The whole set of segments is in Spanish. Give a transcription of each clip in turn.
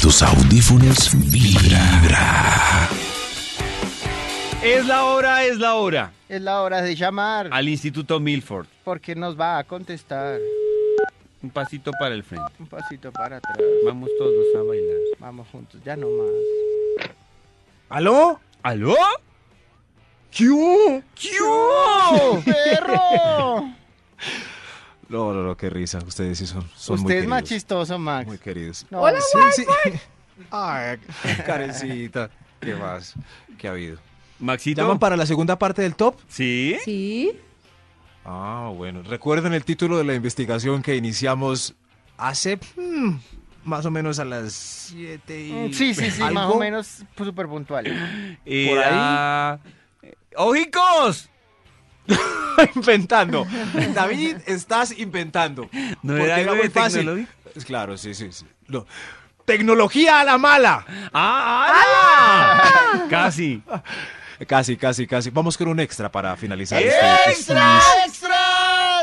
tus audífonos vibra. Es la hora, es la hora. Es la hora de llamar. Al Instituto Milford. Porque nos va a contestar. Un pasito para el frente. Un pasito para atrás. Vamos todos a bailar. Vamos juntos, ya no más. ¿Aló? ¿Aló? ¿Qué hubo? ¡Oh, perro! No, no, no, qué risa. Ustedes sí son, son muy Usted es queridos. más chistoso, Max. Muy queridos. No, Hola, Sí, sí. Ay, Karencita. ¿Qué más? ¿Qué ha habido? Maxito. ¿Llaman para la segunda parte del top? ¿Sí? Sí. Ah, bueno. Recuerden el título de la investigación que iniciamos hace mm, más o menos a las 7 y... Mm, Sí, sí, sí, más o menos súper puntual. Era... ¡Ojicos! inventando. David, estás inventando. ¿No era algo muy fácil. Claro, sí, sí, sí. No. Tecnología a la mala. ¡Ah! Casi. Casi, casi, casi. Vamos con un extra para finalizar este- este- ¡Extra, extra!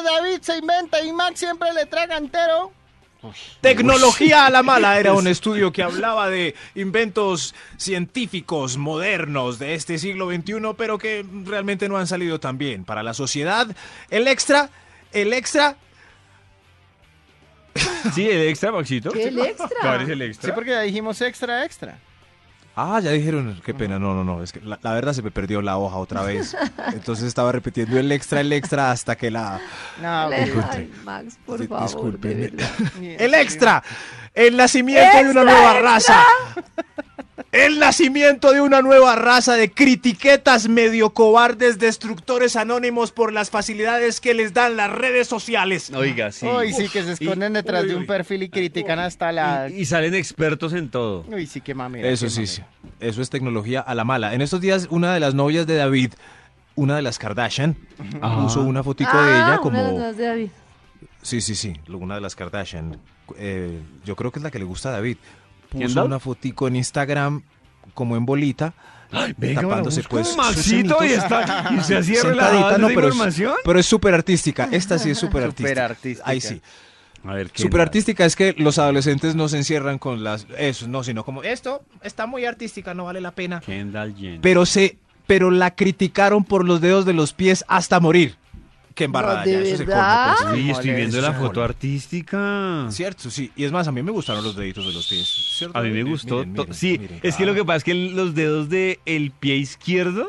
David se inventa y Max siempre le traga entero. Tecnología a la mala era un estudio que hablaba de inventos científicos modernos de este siglo XXI, pero que realmente no han salido tan bien para la sociedad. El extra, el extra, Sí, el extra, Maxito. ¿Qué el extra? ¿Cuál es el extra? Sí, porque ya dijimos extra, extra. Ah, ya dijeron, qué pena, no, no, no, es que la, la verdad se me perdió la hoja otra vez. Entonces estaba repitiendo el extra, el extra hasta que la... No, Ay, güey. Max, por favor, disculpen. El extra, el nacimiento de una nueva raza. El nacimiento de una nueva raza de critiquetas medio cobardes destructores anónimos por las facilidades que les dan las redes sociales. Oiga, sí. Uy, sí, que se esconden Y- detrás uy, de un uy. perfil y critican hasta la... Y, y salen expertos en todo. Uy, sí, qué mamera. Eso qué sí, mamera. sí. Eso es tecnología a la mala. En estos días, una de las novias de David, una de las Kardashian, puso una fotico de ella Ah, como... una de las de David. Sí, sí, sí, una de las Kardashian. Eh, yo creo que es la que le gusta a David. Puso ¿Kendall? una fotico en Instagram como en bolita, Venga, tapándose pues Maxito y, está, y se cierra la Sentadita, no, pero es, información. pero es súper artística. Esta sí es súper artística. Súper artística. Ahí sí. A ver, ¿qué Súper más? artística es que los adolescentes no se encierran con las... Eso, no, sino como, esto está muy artística, no vale la pena. Kendall Jenner. Pero se... Pero la criticaron por los dedos de los pies hasta morir. Qué embarrada ¿de ya, eso el colmo, pues. Sí, estoy viendo la foto artística. Cierto, sí. Y es más, a mí me gustaron los deditos de los pies. ¿cierto? A mí me Miren, gustó. miren, sí, miren. es que Ah. lo que pasa es que los dedos del el pie izquierdo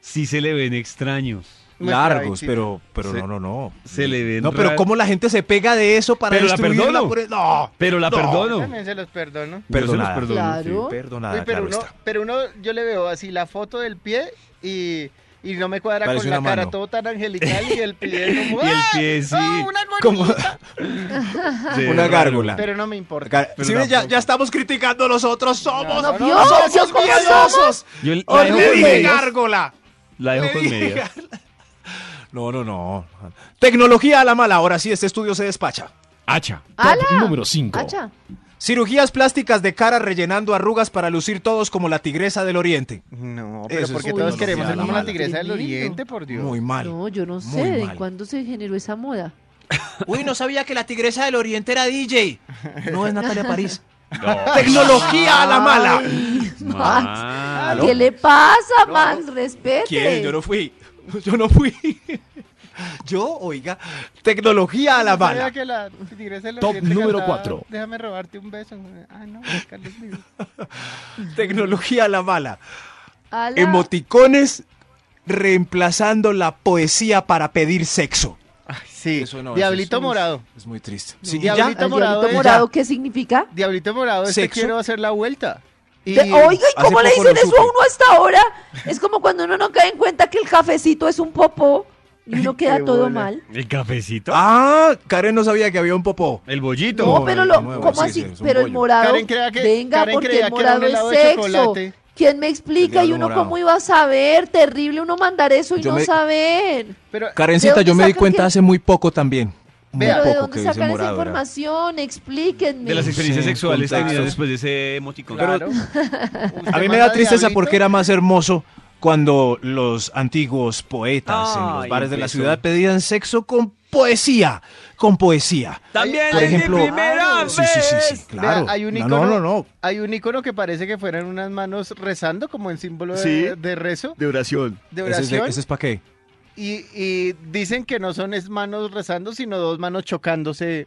sí se le ven extraños. Largos, pero, pero Se- no, no, no. se le ven No, pero cómo la gente se pega de eso para Pero la perdono. por- No, Pero la No. perdono. También se los perdono. Yo se los perdono, Claro. sí. perdonada, Uy, pero, claro uno, está. pero uno, yo le veo así la foto del pie y, y no me cuadra Parece con la cara mano. todo tan angelical y el pie como... Y el ¡ah! pie, sí. ¡Ah, una Como gorrita! Sí, una gárgola. Pero no me importa. Ya, ya estamos criticando nosotros. Somos, No, no, no, somos no, ¿cómo miedosos. Yo la Le dije medias. gárgola. La dejo con medias. No, no, no. Tecnología a la mala. Ahora sí, este estudio se despacha. Hacha. Número cinco. Hacha. Cirugías plásticas de cara rellenando arrugas para lucir todos como la tigresa del oriente. No, pero Eso porque es todos queremos a ser la como la tigresa del oriente, por Dios. Muy mal. No, yo no sé de cuándo se generó esa moda. Uy, no sabía que la tigresa del oriente era DJ. No es Natalia París. No. Tecnología a la mala. Ay, Max. ¿Qué le pasa, Max? Respete. ¿Quién? Yo no fui. Yo no fui. Yo, oiga, tecnología a la mala. la Top número cantaba, cuatro. Déjame robarte un beso. Ah, no, Carlos. Tecnología a la mala. Ala. Emoticones reemplazando la poesía para pedir sexo. Ay, sí. Eso no, Diablito eso es- morado. Es muy triste. Sí, Diablito ya. ¿Al morado diablito es- morado qué significa? Diablito morado es que quiero hacer la vuelta. Y oiga, ¿y cómo le dicen eso a uno hasta ahora? Es como cuando uno no cae en cuenta que el cafecito es un popó y uno queda todo bola. mal. ¿El cafecito? Ah, Karen no sabía que había un popó. El bollito. No, pero el lo, nuevo, ¿cómo sí, así? sí, pero el morado, Karen creía que- venga, Karen porque creía el que era un morado es sexo. ¿Quién me explica? Y uno morado. cómo iba a saber, terrible uno mandar eso y Yo no me- saber. Pero, ¿De Karencita, yo me di cuenta que- hace muy poco también. Muy Pero ¿de dónde sacan esa información? Explíquenme. De las experiencias Sí, sexuales después de ese emoticón. claro. A mí me da tristeza porque era más hermoso cuando los antiguos poetas en los Ay, bares de la ciudad pedían sexo con poesía, con poesía. También Por es mi ejemplo, primera sí, sí, sí, sí, vez. claro. Vea, hay un No, icono, no, no, no. Hay un icono que parece que fueran unas manos rezando, como en símbolo de, Sí. de rezo, De oración. de es, oración. ese es para qué. y, y dicen que no son es manos rezando, sino dos manos chocándose.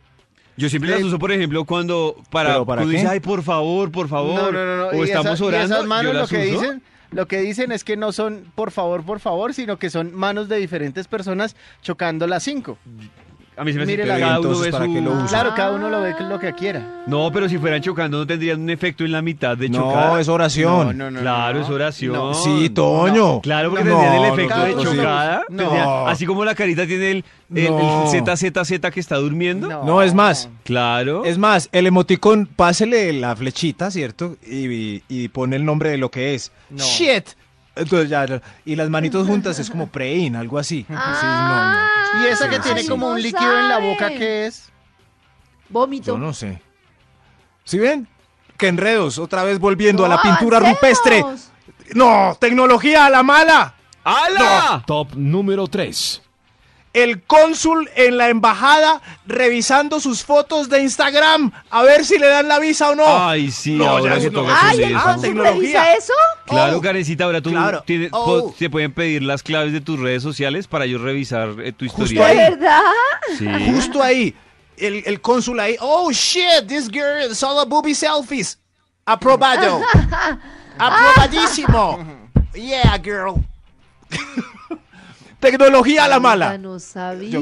Yo siempre las uso, por ejemplo, cuando para, ¿Pero para cuando qué? dice, ay, por favor, por favor, No, no, no, no. o y estamos esa- y orando, esas manos yo lo las que uso. dicen, lo que dicen es que no son por favor, por favor, sino que son manos de diferentes personas chocando las cinco. A mí se me hace Mire que la- cada uno entonces, ve ¿para su- qué lo usa? Claro, cada uno lo ve lo que quiera. No, pero si fueran chocando no tendrían un efecto en la mitad de No, chocar. es oración. No, no, no, Claro, no. es oración. No. Sí, Toño. Claro, porque No, tendrían el no, efecto no, de no, sí. chocada. No. tendrían- así como la carita tiene el, el, el No. ZZZ que está durmiendo. No, es más. Claro. Es más, el emoticón, pásele la flechita, ¿cierto? Y, y pone el nombre de lo que es. No. Shit. Entonces ya, ya. y las manitos juntas es como prein, algo así. Sí, no, no. Y esa que tiene como no un líquido en la boca. ¿qué es? Vómito. Yo no sé. ¿Sí ven? Que enredos, otra vez volviendo a la pintura avancemos. rupestre. No, tecnología a la mala. ¡Hala! Top número 3. El cónsul en la embajada revisando sus fotos de Instagram a ver si le dan la visa o no. Ay, sí, No, ahora ya no. toca Ay, con ¿el eso. Ah, tecnología. eso? Claro, Oh, Karencita, ahora tú claro. tienes, Oh. te pueden pedir las claves de tus redes sociales para yo revisar eh, tu historia. ¿De ahí. verdad? Sí. Justo ahí. El, el cónsul ahí. Oh, shit, this girl is all a booby selfies. Aprobado. Aprobadísimo. Yeah, girl. Tecnología a la Ya mala. no Yo sabía.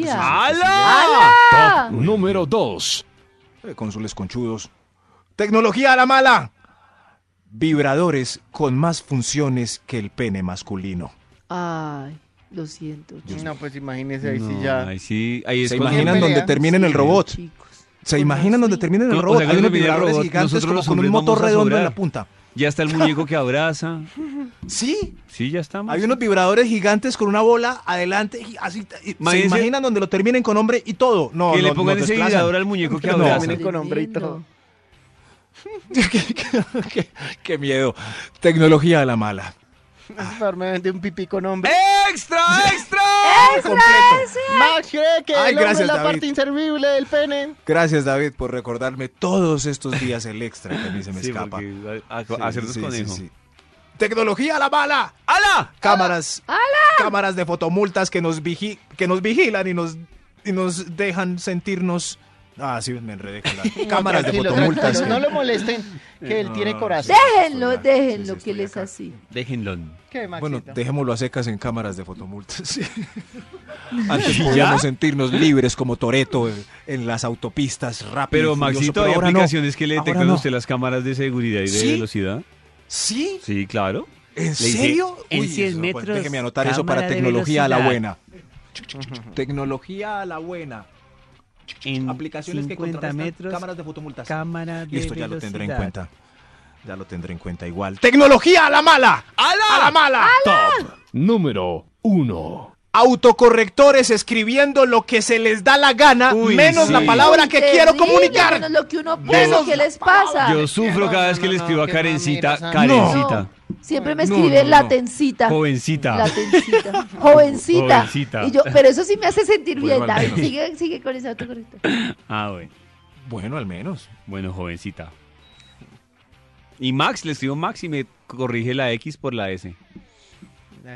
¡Hala! ¡Hala! Número 2. Eh, Cónsules conchudos. Tecnología a la mala. Vibradores con más funciones que el pene masculino. Ay, lo siento. chicos. No, pues imagínese ahí sí ya. ahí sí, ahí es ¿Se imaginan donde terminen el robot? chicos. ¿Se ¿Cómo imaginan donde terminen el o robot? sea, Hay unos vibradores robot, gigantes como con un motor redondo en la punta. Ya está el muñeco que abraza. Sí, Sí, ya estamos. Hay unos vibradores gigantes con una bola adelante y así. y- ¿Se Imagínense- imaginan donde lo terminen con hombre y todo? No, que no, le pongan nos ese desplazan. vibrador al muñeco que No. abraza. Terminen con hombre y Tremendo. qué, qué- qué miedo. Tecnología a la mala. Me vende un pipí con hombre. ¡Extra, extra! Completo. Max cree que Ay, el hombre gracias, es la David. parte inservible del pene. Gracias, David, por recordarme todos estos días el extra que a mí se me Sí, escapa. porque a- a- Sí, hacernos sí, sí, conejo. sí. Tecnología a la mala. ¡Hala! Cámaras. Cámaras de fotomultas que nos, vigi- que nos vigilan y nos, y nos dejan sentirnos. Ah, sí, me enredé con la. Cámaras de Tranquilo, fotomultas. tranquilo, que- No lo molesten, que él tiene corazón. Déjenlo, déjenlo, sí, que él estoy es así. Déjenlo. ¿Qué, Maxito? Bueno, dejémoslo a secas en cámaras de fotomultas. sí. Antes ¿Y podíamos sentirnos libres como Toreto en, en las autopistas rápido. Pero Maxito, hay ahora no. aplicaciones que le detectan a no. usted las cámaras de seguridad y de ¿Sí? velocidad. ¿Sí? Sí, claro. ¿En serio? en Uy, 100 eso, pues, metros, déjeme anotar eso para tecnología a la buena. Tecnología a la buena. En Aplicaciones que 50 contrarrestan metros, cámaras de fotomultas. cámara de Listo, ya lo tendré en cuenta. Ya lo tendré en cuenta igual. ¡Tecnología a la mala! ¡A la mala! Top número 1. Autocorrectores escribiendo lo que se les da la gana, Uy, menos sí. la palabra Uy, que terrible, quiero comunicar. menos lo que uno puede, ¿qué les pasa? Yo sufro cada vez que no, le no, escribo a qué Karencita, Karencita, Siempre me No, escribe no, no. latencita. jovencita. Latencita. Jovencita. Jovencita. Y yo, pero eso sí me hace sentir Bueno, bien, David. Sigue, sigue con ese autocorrector. Ah, bueno. Bueno, al menos. Bueno, jovencita. Y Max, le escribo Max y me corrige la X por la S.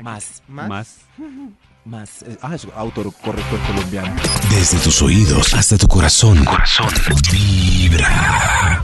¿Más? Más. Más. eh, ah, es autocorrector colombiano. Desde tus oídos hasta tu corazón. Corazón. Vibra.